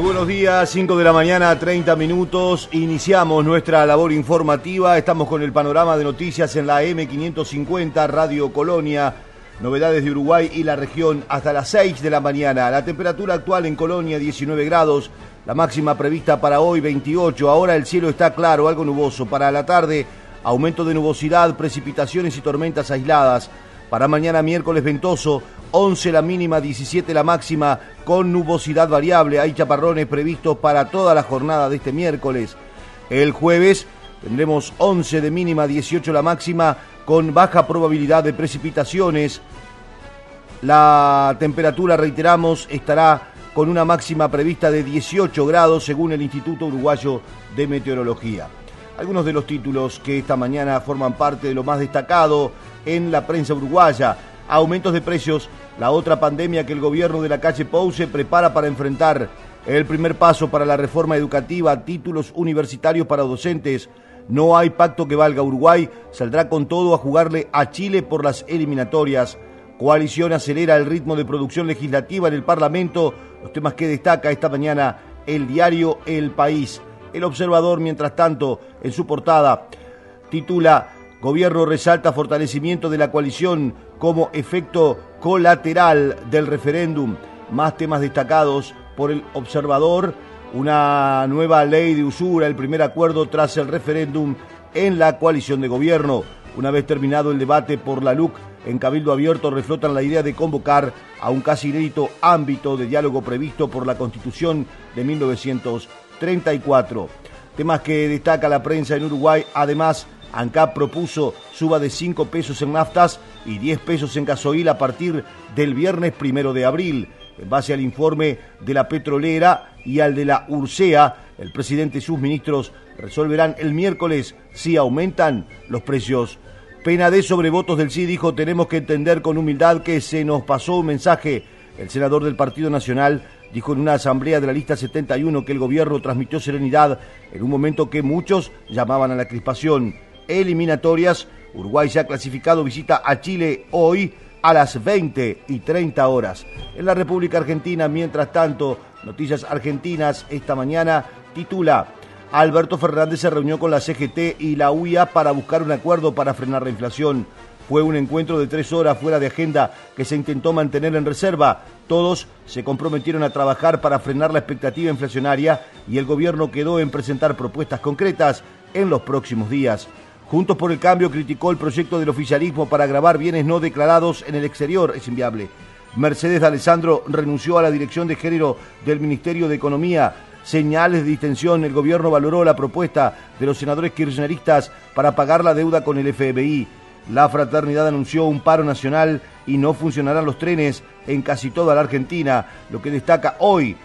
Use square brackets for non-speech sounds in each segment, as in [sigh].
Muy buenos días, 5 de la mañana, 30 minutos. Iniciamos nuestra labor informativa. Estamos con el panorama de noticias en la M550 Radio Colonia. Novedades de Uruguay y la región hasta las 6 de la mañana. La temperatura actual en Colonia 19 grados. La máxima prevista para hoy 28. Ahora el cielo está claro, algo nuboso. Para la tarde, aumento de nubosidad, precipitaciones y tormentas aisladas. Para mañana miércoles ventoso, 11 la mínima, 17 la máxima, con nubosidad variable. Hay chaparrones previstos para toda la jornada de este miércoles. El jueves tendremos 11 de mínima, 18 la máxima, con baja probabilidad de precipitaciones. La temperatura, reiteramos, estará con una máxima prevista de 18 grados según el Instituto Uruguayo de Meteorología. Algunos de los títulos que esta mañana forman parte de lo más destacado en la prensa uruguaya. Aumentos de precios, la otra pandemia que el gobierno de la calle Pou se prepara para enfrentar. El primer paso para la reforma educativa, títulos universitarios para docentes. No hay pacto que valga. Uruguay saldrá con todo a jugarle a Chile por las eliminatorias. Coalición acelera el ritmo de producción legislativa en el Parlamento. Los temas que destaca esta mañana el diario El País. El observador, mientras tanto, en su portada, titula Gobierno resalta fortalecimiento de la coalición como efecto colateral del referéndum. Más temas destacados por el observador, una nueva ley de usura, el primer acuerdo tras el referéndum en la coalición de gobierno. Una vez terminado el debate por la LUC, en Cabildo Abierto reflotan la idea de convocar a un casi inédito ámbito de diálogo previsto por la Constitución de 1934. Temas que destaca la prensa en Uruguay, además ANCAP propuso suba de 5 pesos en naftas y 10 pesos en gasoil a partir del viernes primero de abril. En base al informe de la petrolera y al de la URSEA, el presidente y sus ministros resolverán el miércoles si aumentan los precios. Pena de sobrevotos del sí dijo tenemos que entender con humildad que se nos pasó un mensaje. El senador del Partido Nacional dijo en una asamblea de la lista 71 que el gobierno transmitió serenidad en un momento que muchos llamaban a la crispación eliminatorias. Uruguay se ha clasificado, visita a Chile hoy a las 20 y 30 horas. En la República Argentina, mientras tanto, Noticias Argentinas esta mañana titula Alberto Fernández se reunió con la CGT y la UIA para buscar un acuerdo para frenar la inflación. Fue un encuentro de tres horas fuera de agenda que se intentó mantener en reserva. Todos se comprometieron a trabajar para frenar la expectativa inflacionaria y el gobierno quedó en presentar propuestas concretas en los próximos días. Juntos por el Cambio criticó el proyecto del oficialismo para grabar bienes no declarados en el exterior. Es inviable. Mercedes de Alessandro renunció a la dirección de género del Ministerio de Economía. Señales de distensión. El gobierno valoró la propuesta de los senadores kirchneristas para pagar la deuda con el FBI. La fraternidad anunció un paro nacional y no funcionarán los trenes en casi toda la Argentina, lo que destaca hoy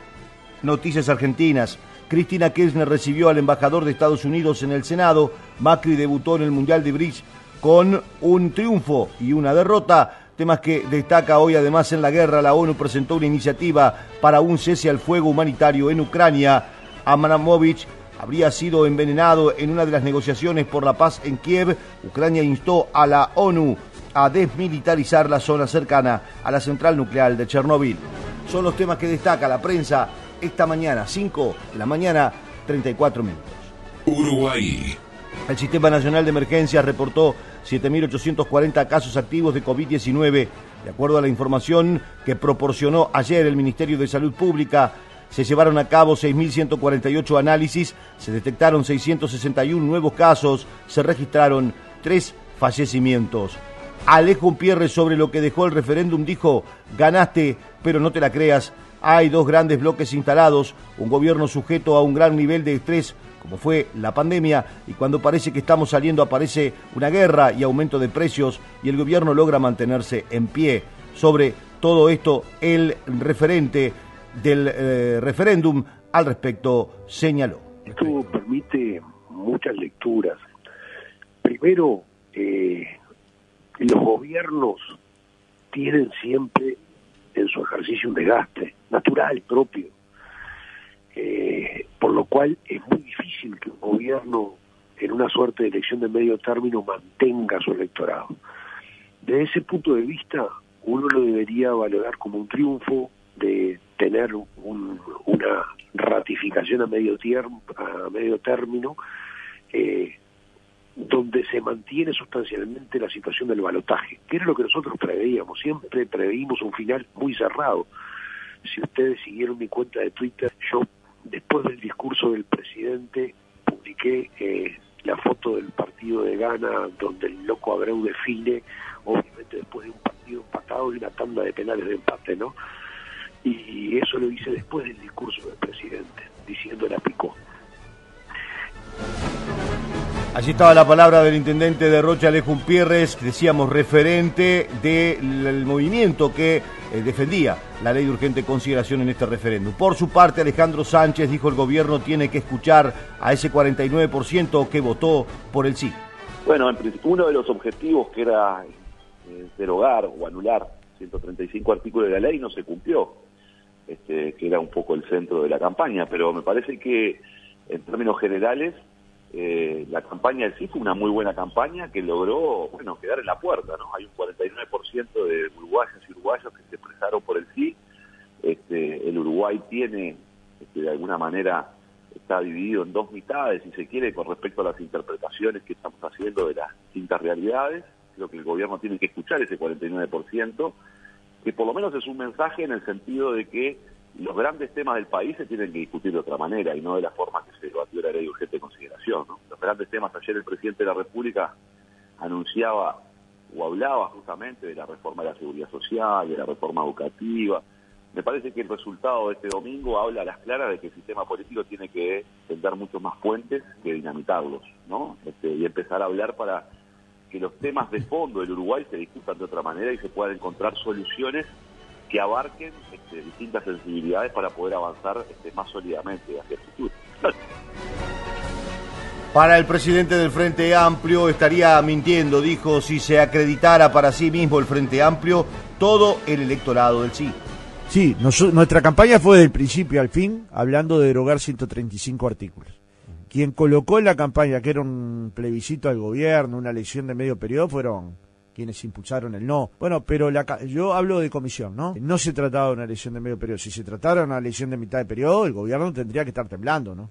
Noticias Argentinas. Cristina Kirchner recibió al embajador de Estados Unidos en el Senado. Macri debutó en el Mundial de Bridge con un triunfo y una derrota. Temas que destaca hoy además en la guerra. La ONU presentó una iniciativa para un cese al fuego humanitario en Ucrania. Amanamovich habría sido envenenado en una de las negociaciones por la paz en Kiev. Ucrania instó a la ONU a desmilitarizar la zona cercana a la central nuclear de Chernóbil. Son los temas que destaca la prensa esta mañana, 5 de la mañana, 34 minutos. Uruguay. El Sistema Nacional de Emergencias reportó 7.840 casos activos de COVID-19. De acuerdo a la información que proporcionó ayer el Ministerio de Salud Pública, se llevaron a cabo 6.148 análisis, se detectaron 661 nuevos casos, se registraron tres fallecimientos. Alejo Pierre sobre lo que dejó el referéndum dijo, ganaste, pero no te la creas, hay dos grandes bloques instalados, un gobierno sujeto a un gran nivel de estrés, como fue la pandemia, y cuando parece que estamos saliendo aparece una guerra y aumento de precios, y el gobierno logra mantenerse en pie. Sobre todo esto, el referente del eh, referéndum al respecto señaló. Esto permite muchas lecturas. Primero, eh, los gobiernos tienen siempre en su ejercicio un desgaste natural, propio. Eh, por lo cual es muy difícil que un gobierno en una suerte de elección de medio término mantenga su electorado. Desde ese punto de vista, uno lo debería valorar como un triunfo de tener una ratificación a medio, a medio término eh, donde se mantiene sustancialmente la situación del balotaje, que era lo que nosotros preveíamos, siempre preveímos un final muy cerrado. Si ustedes siguieron mi cuenta de Twitter, yo después del discurso del presidente publiqué eh, la foto del partido de Ghana donde el loco Abreu define, obviamente después de un partido empatado y una tanda de penales de empate, ¿no? Y eso lo hice después del discurso del presidente, diciendo la picó. Allí estaba la palabra del intendente de Rocha Alejón Pierres, decíamos referente del movimiento que eh, defendía la ley de urgente consideración en este referéndum. Por su parte, Alejandro Sánchez dijo el gobierno tiene que escuchar a ese 49% que votó por el sí. Bueno, en principio, uno de los objetivos que era eh, derogar o anular 135 artículos de la ley no se cumplió, este, que era un poco el centro de la campaña, pero me parece que en términos generales eh, la campaña del sí fue una muy buena campaña que logró, bueno, quedar en la puerta, ¿no? Hay un 49% de uruguayos y uruguayos que se expresaron por el sí. Este, el Uruguay tiene, este, de alguna manera, está dividido en dos mitades, si se quiere, con respecto a las interpretaciones que estamos haciendo de las distintas realidades. Creo que el gobierno tiene que escuchar ese 49%, que por lo menos es un mensaje en el sentido de que los grandes temas del país se tienen que discutir de otra manera y no de la forma que se debatió la ley de urgente consideración. Los grandes temas, ayer el presidente de la República anunciaba o hablaba justamente de la reforma de la seguridad social, de la reforma educativa. Me parece que el resultado de este domingo habla a las claras de que el sistema político tiene que tender muchos más puentes que dinamitarlos, ¿no? Este, y empezar a hablar para que los temas de fondo del Uruguay se discutan de otra manera y se puedan encontrar soluciones que abarquen este, distintas sensibilidades para poder avanzar este, más sólidamente hacia el futuro. Para el presidente del Frente Amplio estaría mintiendo, dijo, si se acreditara para sí mismo el Frente Amplio todo el electorado del sí. Sí, nuestra campaña fue del principio al fin hablando de derogar 135 artículos. Quien colocó en la campaña que era un plebiscito al gobierno, una elección de medio periodo, fueron quienes impulsaron el no. Bueno, pero la, yo hablo de comisión, ¿no? No se trataba de una elección de medio periodo. Si se tratara de una elección de mitad de periodo, el gobierno tendría que estar temblando, ¿no?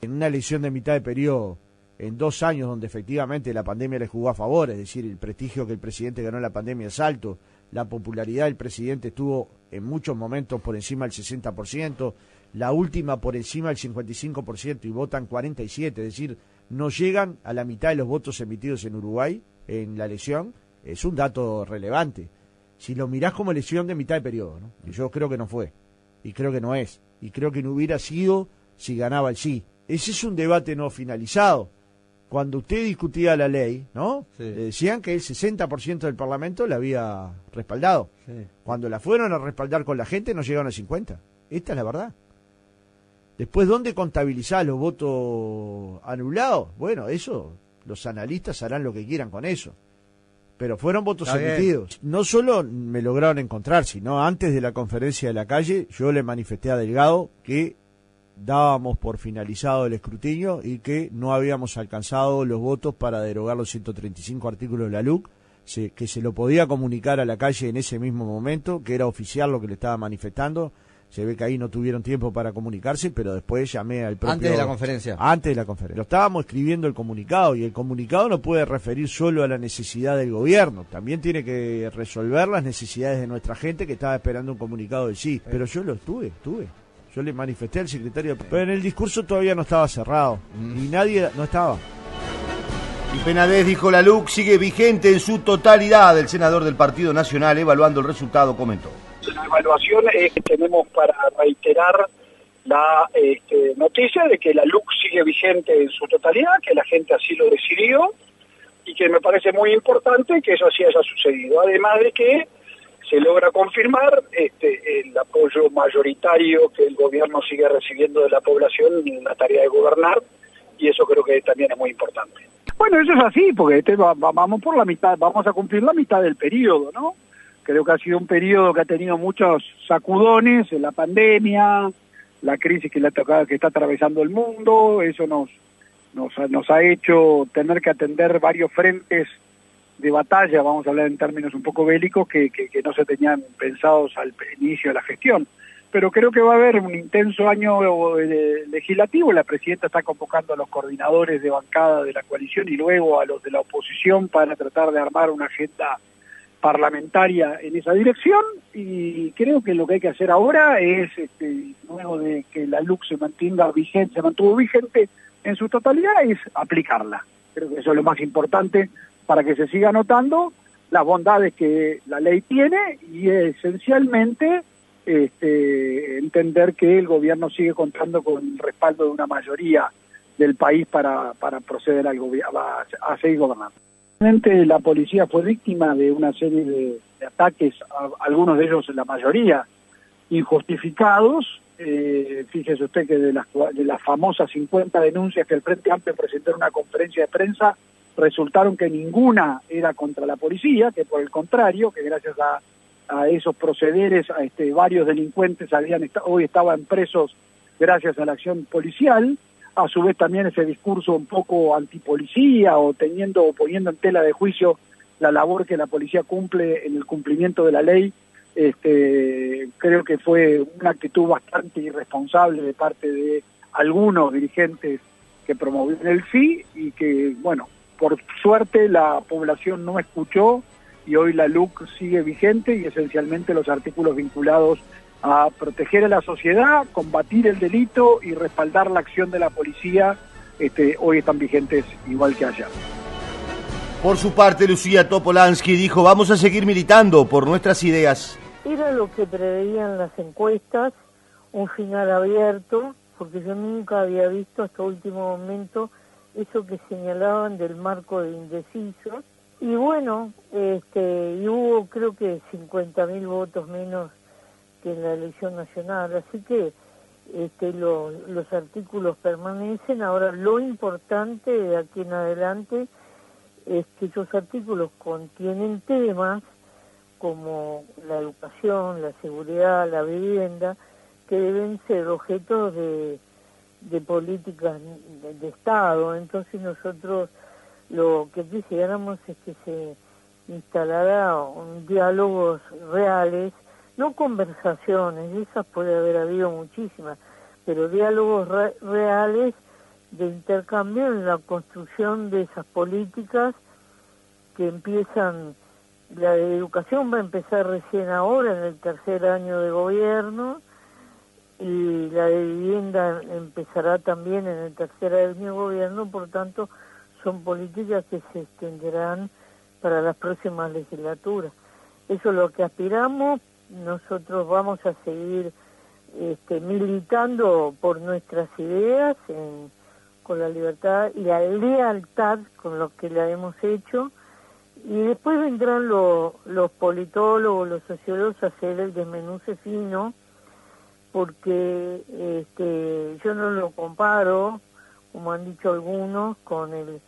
En una elección de mitad de periodo, en dos años donde efectivamente la pandemia le jugó a favor, es decir, el prestigio que el presidente ganó en la pandemia es alto, la popularidad del presidente estuvo en muchos momentos por encima del 60%, la última por encima del 55% y votan 47, es decir, no llegan a la mitad de los votos emitidos en Uruguay en la elección, es un dato relevante. Si lo mirás como elección de mitad de periodo, ¿no? yo creo que no fue, y creo que no es, y creo que no hubiera sido si ganaba el sí. Ese es un debate no finalizado. Cuando usted discutía la ley, ¿no? decían que el 60% del Parlamento la había respaldado. Cuando la fueron a respaldar con la gente no llegaron a 50. Esta es la verdad. Después, ¿dónde contabilizar los votos anulados? Bueno, eso los analistas harán lo que quieran con eso. Pero fueron votos emitidos. No solo me lograron encontrar, sino antes de la conferencia de la calle, yo le manifesté a Delgado que dábamos por finalizado el escrutinio y que no habíamos alcanzado los votos para derogar los 135 artículos de la LUC, que se lo podía comunicar a la calle en ese mismo momento, que era oficial lo que le estaba manifestando, se ve que ahí no tuvieron tiempo para comunicarse, pero después llamé al propio... Antes de la conferencia. Antes de la conferencia. Lo estábamos escribiendo el comunicado y el comunicado no puede referir solo a la necesidad del gobierno, también tiene que resolver las necesidades de nuestra gente que estaba esperando un comunicado de sí. Pero yo lo estuve, estuve. Yo le manifesté al secretario, pero en el discurso todavía no estaba cerrado mm. y nadie no estaba. Y Penadez dijo la LUC sigue vigente en su totalidad. El senador del Partido Nacional evaluando el resultado comentó la evaluación es que tenemos para reiterar la este, noticia de que la LUC sigue vigente en su totalidad, que la gente así lo decidió y que me parece muy importante que eso así haya sucedido. Además de que se logra confirmar este, el apoyo mayoritario que el gobierno sigue recibiendo de la población en la tarea de gobernar y eso creo que también es muy importante. Bueno, eso es así, porque este, vamos por la mitad, vamos a cumplir la mitad del periodo, ¿no? Creo que ha sido un periodo que ha tenido muchos sacudones, la pandemia, la crisis que, que está atravesando el mundo, eso nos, nos, nos ha hecho tener que atender varios frentes de batalla, vamos a hablar en términos un poco bélicos, que, que, no se tenían pensados al inicio de la gestión. pero creo que va a haber un intenso año eh, legislativo. La presidenta está convocando a los coordinadores de bancada de la coalición y luego a los de la oposición para tratar de armar una agenda parlamentaria en esa dirección y creo que lo que hay que hacer ahora es, este, luego de que la LUC se mantenga vigente, se mantuvo vigente en su totalidad, es aplicarla. Creo que eso es lo más importante para que se siga notando las bondades que la ley tiene y esencialmente este, entender que el gobierno sigue contando con el respaldo de una mayoría del país para, para proceder al a, a seguir gobernando. La policía fue víctima de una serie de, ataques, algunos de ellos, la mayoría, injustificados. Eh, fíjese usted que de las, de las famosas 50 denuncias que el Frente Amplio presentó en una conferencia de prensa, resultaron que ninguna era contra la policía, que por el contrario, que gracias a, esos procederes, este, varios delincuentes habían hoy estaban presos gracias a la acción policial a su vez también ese discurso un poco antipolicía o teniendo o poniendo en tela de juicio la labor que la policía cumple en el cumplimiento de la ley, este, creo que fue una actitud bastante irresponsable de parte de algunos dirigentes que promovieron el sí y que, bueno, por suerte la población no escuchó y hoy la LUC sigue vigente y esencialmente los artículos vinculados a proteger a la sociedad, combatir el delito y respaldar la acción de la policía, este, hoy están vigentes igual que ayer. Por su parte, Lucía Topolansky dijo, vamos a seguir militando por nuestras ideas. Era lo que preveían las encuestas, un final abierto, porque yo nunca había visto hasta último momento eso que señalaban del marco de indecisos. Y bueno, este, y hubo creo que 50.000 votos menos que en la elección nacional. Así que este, los artículos permanecen. Ahora, lo importante de aquí en adelante es que esos artículos contienen temas como la educación, la seguridad, la vivienda, que deben ser objetos de, de políticas de, Estado. Entonces nosotros lo que quisiéramos es que se instalara un diálogos reales no conversaciones, esas puede haber habido muchísimas, pero diálogos reales de intercambio en la construcción de esas políticas que empiezan, la de educación va a empezar recién ahora, en el tercer año de gobierno, y la de vivienda empezará también en el tercer año de gobierno, por tanto, son políticas que se extenderán para las próximas legislaturas. Eso es lo que aspiramos, nosotros vamos a seguir este, militando por nuestras ideas con la libertad y la lealtad con lo que la hemos hecho. Y después vendrán los politólogos, los sociólogos a hacer el desmenuce fino porque este, yo no lo comparo, como han dicho algunos, con el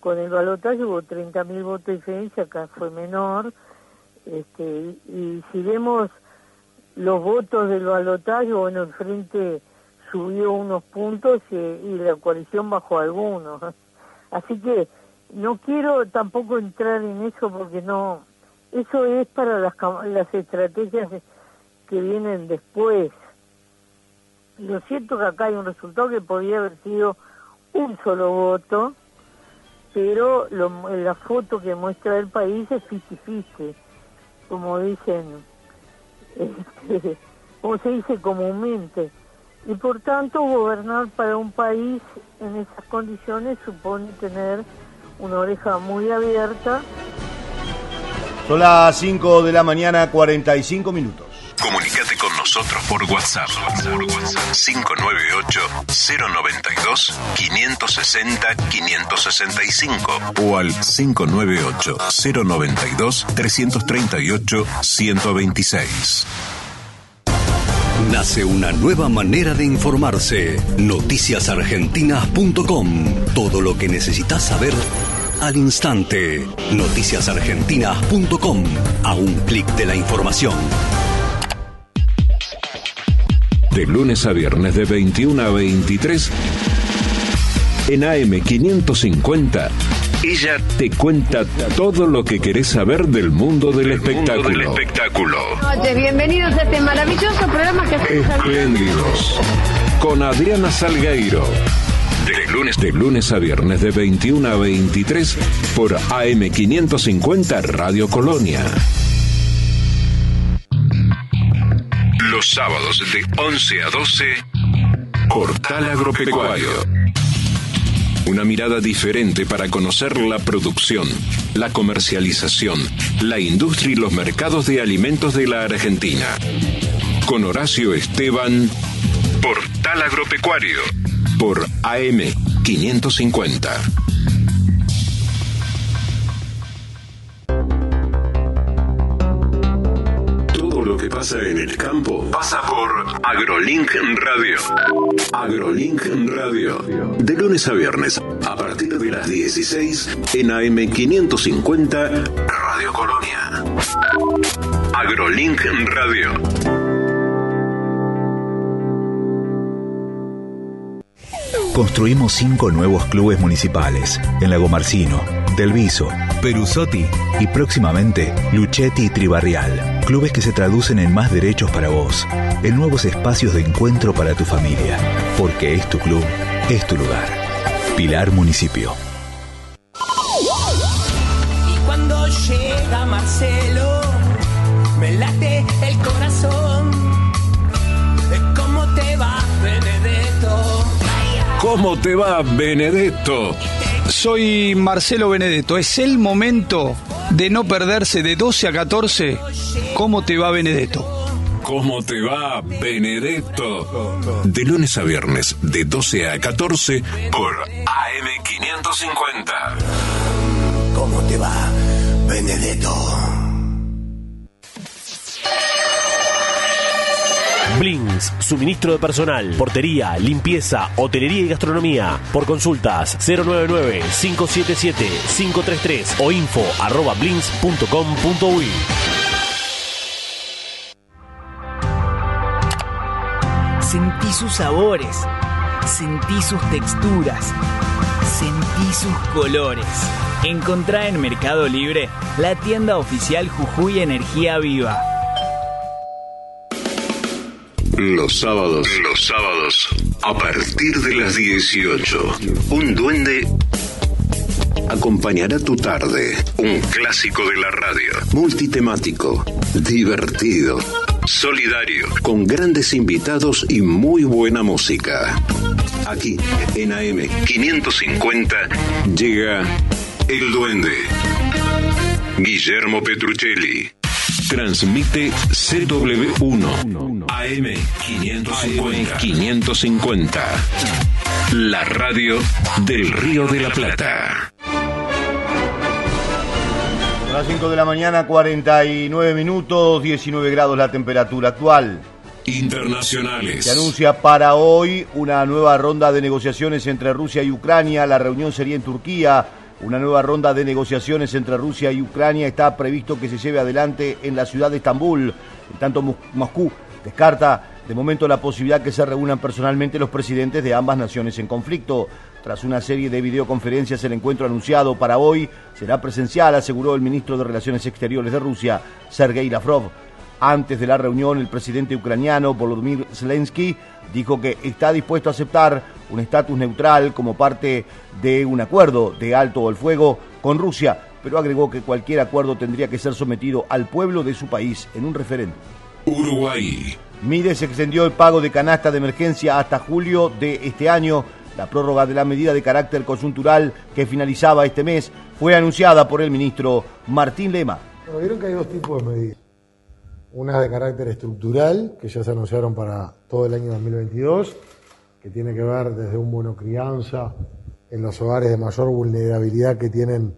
con el balotaje hubo 30.000 votos de diferencia, acá fue menor, este, y si vemos los votos del balotaje, bueno, el Frente subió unos puntos y, la coalición bajó algunos. [laughs] Así que no quiero tampoco entrar en eso porque no, eso es para las, las estrategias que vienen después. Lo cierto que acá hay un resultado que podría haber sido un solo voto, pero la foto que muestra el país es 50 como dicen, este, [laughs] como se dice comúnmente. Y por tanto, gobernar para un país en esas condiciones supone tener una oreja muy abierta. Son las 5 de la mañana, 45 minutos. Nosotros por WhatsApp. Por WhatsApp 598-092-560-565 o al 598-092-338-126. Nace una nueva manera de informarse. Noticiasargentinas.com. Todo lo que necesitas saber al instante. Noticiasargentinas.com. A un clic de la información. De lunes a viernes de 21 a 23 en AM550 Ella te cuenta todo lo que querés saber del mundo del espectáculo. Del espectáculo. Noches, bienvenidos a este maravilloso programa que hacemos Espléndidos. Con Adriana Salgueiro. De lunes, de lunes a viernes de 21 a 23 por AM550 Radio Colonia. sábados de 11 a 12, Portal Agropecuario. Una mirada diferente para conocer la producción, la comercialización, la industria y los mercados de alimentos de la Argentina. Con Horacio Esteban, Portal Agropecuario, por AM550. Pasa en el campo pasa por AgroLink Radio. AgroLink Radio. De lunes a viernes, a partir de las 16 en AM 550 Radio Colonia. AgroLink Radio. Construimos cinco nuevos clubes municipales en Lago Marcino, Del Viso, Perusotti y próximamente Luchetti y Tribarrial. Clubes que se traducen en más derechos para vos, en nuevos espacios de encuentro para tu familia. Porque es tu club, es tu lugar. Pilar Municipio. Y cuando llega Marcelo, me late el corazón. ¿Cómo te va, Benedetto? ¿Cómo te va, Benedetto? Soy Marcelo Benedetto. Es el momento de no perderse de 12 a 14. ¿Cómo te va, Benedetto? ¿Cómo te va, Benedetto? De lunes a viernes, de 12 a 14, por AM550. ¿Cómo te va, Benedetto? Blins, suministro de personal, portería, limpieza, hotelería y gastronomía. Por consultas 099-577-533 o info arroba blins.com.uy. Sentí sus sabores, sentí sus texturas, sentí sus colores. Encontrá en Mercado Libre la tienda oficial Jujuy Energía Viva. Los sábados, los sábados, a partir de las 18, un duende acompañará tu tarde. Un clásico de la radio, multitemático, divertido, solidario, con grandes invitados y muy buena música. Aquí, en AM 550, llega El Duende. Guillermo Petruccelli. Transmite CW1 AM 550. 550. La radio del Río de la Plata. A las 5 de la mañana, 49 minutos, 19 grados la temperatura actual. Internacionales. Se anuncia para hoy una nueva ronda de negociaciones entre Rusia y Ucrania. La reunión sería en Turquía. Una nueva ronda de negociaciones entre Rusia y Ucrania está previsto que se lleve adelante en la ciudad de Estambul. En tanto, Mos- Moscú descarta de momento la posibilidad que se reúnan personalmente los presidentes de ambas naciones en conflicto. Tras una serie de videoconferencias, el encuentro anunciado para hoy será presencial, aseguró el ministro de Relaciones Exteriores de Rusia, Sergei Lavrov. Antes de la reunión, el presidente ucraniano Volodymyr Zelensky dijo que está dispuesto a aceptar un estatus neutral como parte de un acuerdo de alto el fuego con Rusia, pero agregó que cualquier acuerdo tendría que ser sometido al pueblo de su país en un referéndum. Uruguay. Mides extendió el pago de canasta de emergencia hasta julio de este año. La prórroga de la medida de carácter coyuntural que finalizaba este mes fue anunciada por el ministro Martín Lema. Bueno, vieron que hay dos tipos de medidas. Una de carácter estructural, que ya se anunciaron para todo el año 2022, que tiene que ver desde un bono crianza en los hogares de mayor vulnerabilidad que tienen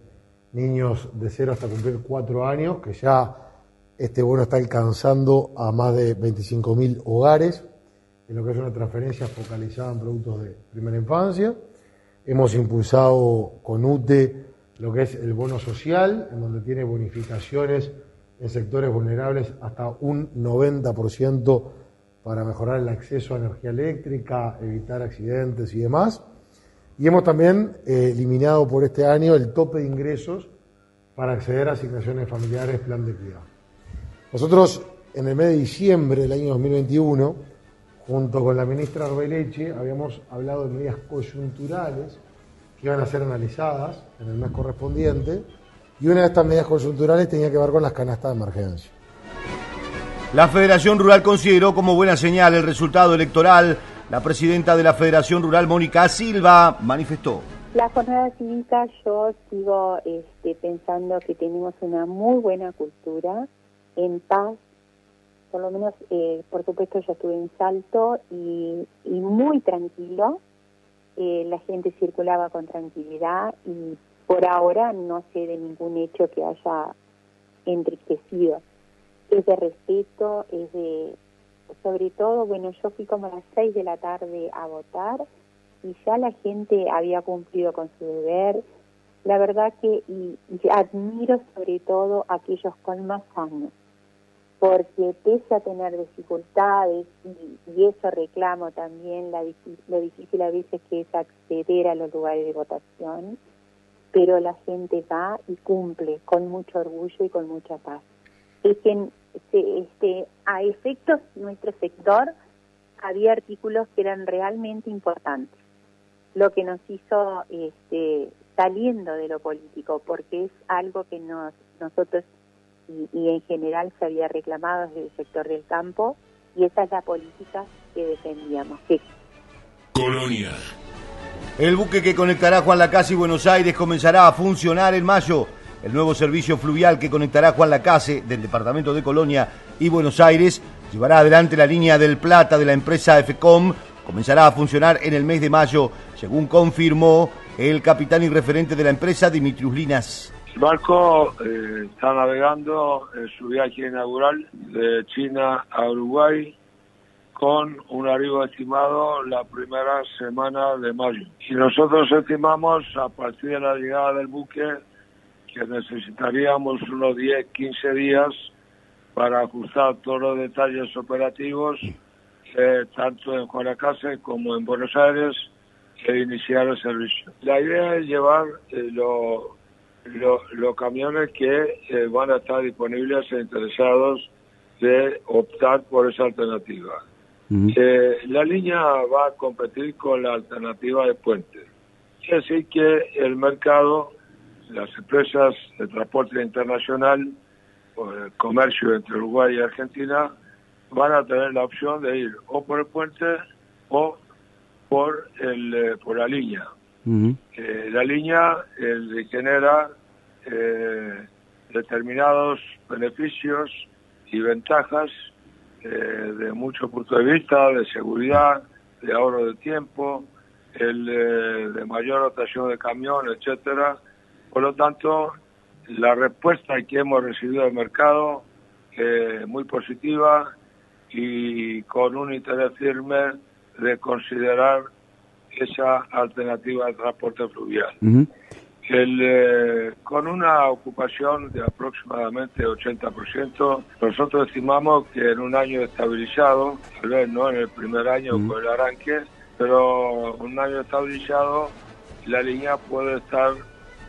niños de 0 hasta cumplir 4 años, que ya este bono está alcanzando a más de 25.000 hogares, en lo que es una transferencia focalizada en productos de primera infancia. Hemos impulsado con UTE lo que es el bono social, en donde tiene bonificaciones en sectores vulnerables hasta un 90% para mejorar el acceso a energía eléctrica, evitar accidentes y demás. Y hemos también eh, eliminado por este año el tope de ingresos para acceder a asignaciones familiares, plan de cuidado. Nosotros, en el mes de diciembre del año 2021, junto con la ministra Arbeleche, habíamos hablado de medidas coyunturales que iban a ser analizadas en el mes correspondiente, y una de estas medidas coyunturales tenía que ver con las canastas de emergencia. La Federación Rural consideró como buena señal el resultado electoral. La presidenta de la Federación Rural, Mónica Silva, manifestó. La jornada cívica yo sigo este, pensando que tenemos una muy buena cultura, en paz, por lo menos, eh, por supuesto, yo estuve en Salto y, muy tranquilo, eh, la gente circulaba con tranquilidad y por ahora no sé de ningún hecho que haya enriquecido. Es de respeto, es de, sobre todo, bueno, yo fui como a las seis de la tarde a votar y ya la gente había cumplido con su deber. La verdad que y, admiro sobre todo aquellos con más años, porque pese a tener dificultades, y, y eso reclamo también, la, lo difícil a veces que es acceder a los lugares de votación, pero la gente va y cumple con mucho orgullo y con mucha paz. Es que este, este, a efectos nuestro sector había artículos que eran realmente importantes, lo que nos hizo este, saliendo de lo político, porque es algo que nos, nosotros y, y en general se había reclamado desde el sector del campo, y esa es la política que defendíamos. Que... Colonia. El buque que conectará Juan Lacase y Buenos Aires comenzará a funcionar en mayo. El nuevo servicio fluvial que conectará Juan Lacase del departamento de Colonia y Buenos Aires llevará adelante la línea del Plata de la empresa FECOM. Comenzará a funcionar en el mes de mayo, según confirmó el capitán y referente de la empresa, Dimitrius Linas. El barco eh, está navegando en su viaje inaugural de China a Uruguay con un arribo estimado la primera semana de mayo. Y nosotros estimamos a partir de la llegada del buque que necesitaríamos unos 10, 15 días para ajustar todos los detalles operativos, eh, tanto en Juanacase como en Buenos Aires, e iniciar el servicio. La idea es llevar eh, lo, lo camiones que eh, van a estar disponibles e interesados de optar por esa alternativa. Eh, la línea va a competir con la alternativa de puente. Quiere decir que el mercado, las empresas de transporte internacional, o el comercio entre Uruguay y Argentina, van a tener la opción de ir o por el puente o por el eh, por la línea. Eh, la línea eh, genera eh, determinados beneficios y ventajas eh, de muchos puntos de vista, de seguridad, de ahorro de tiempo, el, eh, de mayor rotación de camión, etcétera. Por lo tanto, la respuesta que hemos recibido del mercado es muy positiva y con un interés firme de considerar esa alternativa de transporte fluvial. El, eh, con una ocupación de aproximadamente 80%, nosotros estimamos que en un año estabilizado, tal vez no en el primer año con el arranque, pero un año estabilizado, la línea puede estar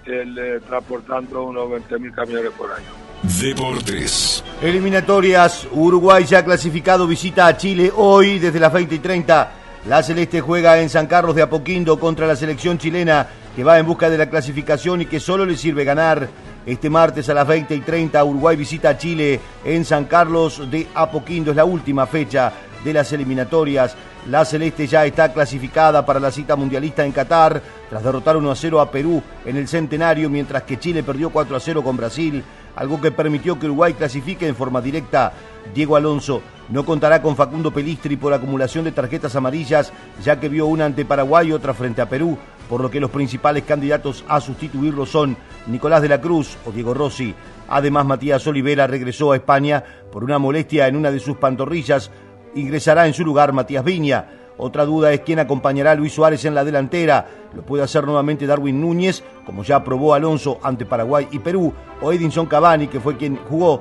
el, eh, transportando unos 20.000 camiones por año. Deportes. Eliminatorias. Uruguay ya clasificado visita a Chile hoy desde las 20 y 30. La Celeste juega en San Carlos de Apoquindo contra la selección chilena que va en busca de la clasificación y que solo le sirve ganar. Este martes a las 20 y 30 Uruguay visita a Chile en San Carlos de Apoquindo. Es la última fecha de las eliminatorias. La Celeste ya está clasificada para la cita mundialista en Qatar tras derrotar 1 a 0 a Perú en el centenario, mientras que Chile perdió 4 a 0 con Brasil, algo que permitió que Uruguay clasifique en forma directa. Diego Alonso no contará con Facundo Pelistri por acumulación de tarjetas amarillas, ya que vio una ante Paraguay y otra frente a Perú, por lo que los principales candidatos a sustituirlo son Nicolás de la Cruz o Diego Rossi. Además, Matías Olivera regresó a España por una molestia en una de sus pantorrillas. Ingresará en su lugar Matías Viña. Otra duda es quién acompañará a Luis Suárez en la delantera. Lo puede hacer nuevamente Darwin Núñez, como ya aprobó Alonso ante Paraguay y Perú, o Edinson Cavani, que fue quien jugó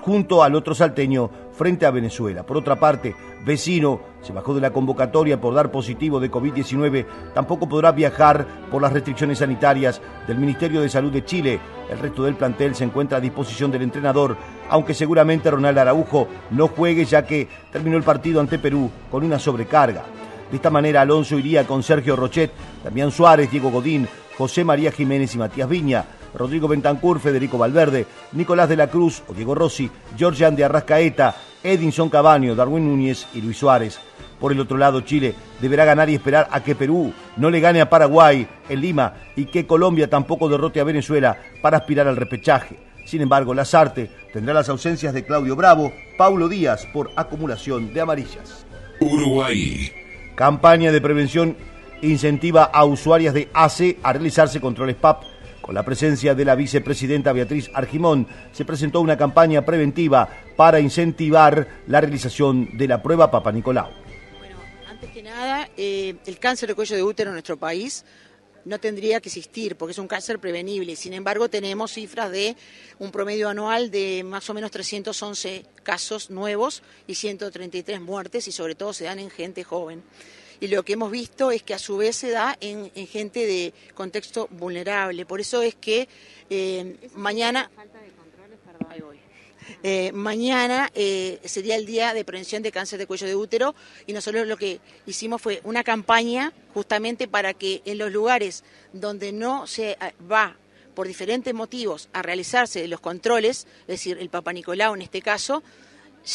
junto al otro salteño frente a Venezuela. Por otra parte, Vecino se bajó de la convocatoria por dar positivo de COVID-19, tampoco podrá viajar por las restricciones sanitarias del Ministerio de Salud de Chile. El resto del plantel se encuentra a disposición del entrenador, aunque seguramente Ronald Araujo no juegue ya que terminó el partido ante Perú con una sobrecarga. De esta manera Alonso iría con Sergio Rochet, Damián Suárez, Diego Godín, José María Jiménez y Matías Viña, Rodrigo Bentancur, Federico Valverde, Nicolás de la Cruz o Diego Rossi, Georgian de Arrascaeta, Edinson Cabaño, Darwin Núñez y Luis Suárez. Por el otro lado, Chile deberá ganar y esperar a que Perú no le gane a Paraguay en Lima y que Colombia tampoco derrote a Venezuela para aspirar al repechaje. Sin embargo, Lazarte tendrá las ausencias de Claudio Bravo, Paulo Díaz por acumulación de amarillas. Uruguay. Campaña de prevención incentiva a usuarias de ACE a realizarse controles PAP. Con la presencia de la vicepresidenta Beatriz Argimón, se presentó una campaña preventiva para incentivar la realización de la prueba Papa Nicolau. Antes que nada, eh, el cáncer de cuello de útero en nuestro país no tendría que existir porque es un cáncer prevenible. Sin embargo, tenemos cifras de un promedio anual de más o menos 311 casos nuevos y 133 muertes y sobre todo se dan en gente joven. Y lo que hemos visto es que a su vez se da en, gente de contexto vulnerable. Por eso es que eh, mañana... Eh, mañana eh, sería el día de prevención de cáncer de cuello de útero y nosotros lo que hicimos fue una campaña justamente para que en los lugares donde no se va por diferentes motivos a realizarse los controles, es decir, el Papa Nicolau en este caso,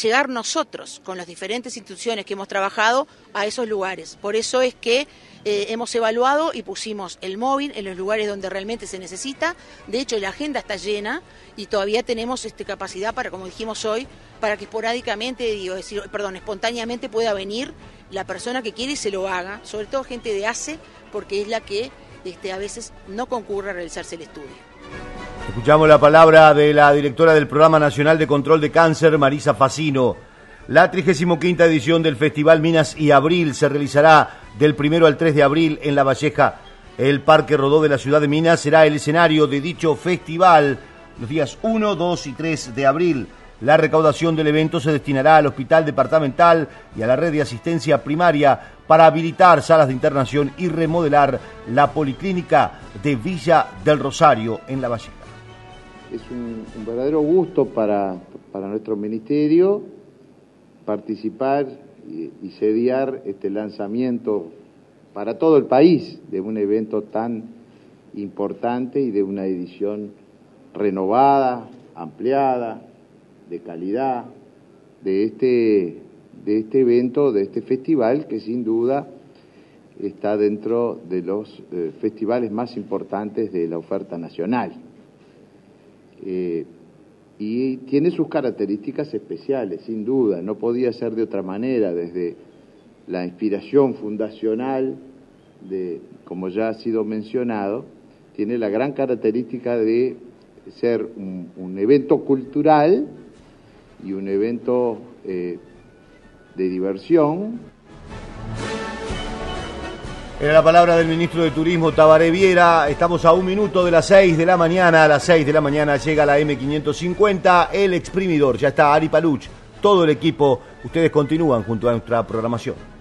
llegar nosotros con las diferentes instituciones que hemos trabajado a esos lugares. Por eso es que eh, hemos evaluado y pusimos el móvil en los lugares donde realmente se necesita. De hecho, la agenda está llena y todavía tenemos este, capacidad para, como dijimos hoy, para que esporádicamente, digo, decir, perdón, espontáneamente pueda venir la persona que quiere y se lo haga, sobre todo gente de ACE, porque es la que este, a veces no concurre a realizarse el estudio. Escuchamos la palabra de la directora del Programa Nacional de Control de Cáncer, Marisa Facino. La 35 edición del Festival Minas y Abril se realizará del primero al 3 de abril en La Valleja. El Parque Rodó de la ciudad de Minas será el escenario de dicho festival los días 1, 2 y 3 de abril. La recaudación del evento se destinará al Hospital Departamental y a la red de asistencia primaria para habilitar salas de internación y remodelar la policlínica de Villa del Rosario en La Valleja. Es un, verdadero gusto para, para nuestro ministerio participar y, sediar este lanzamiento para todo el país de un evento tan importante y de una edición renovada, ampliada, de calidad, de este, de este evento, de este festival que sin duda está dentro de los eh, festivales más importantes de la oferta nacional. Eh, y tiene sus características especiales, sin duda, no podía ser de otra manera, desde la inspiración fundacional, de, como ya ha sido mencionado, tiene la gran característica de ser un, evento cultural y un evento eh, de diversión la palabra del ministro de Turismo Tabaré Viera. Estamos a un minuto de las 6 de la mañana. A las 6 de la mañana llega la M550, el exprimidor. Ya está Ari Paluch, todo el equipo. Ustedes continúan junto a nuestra programación.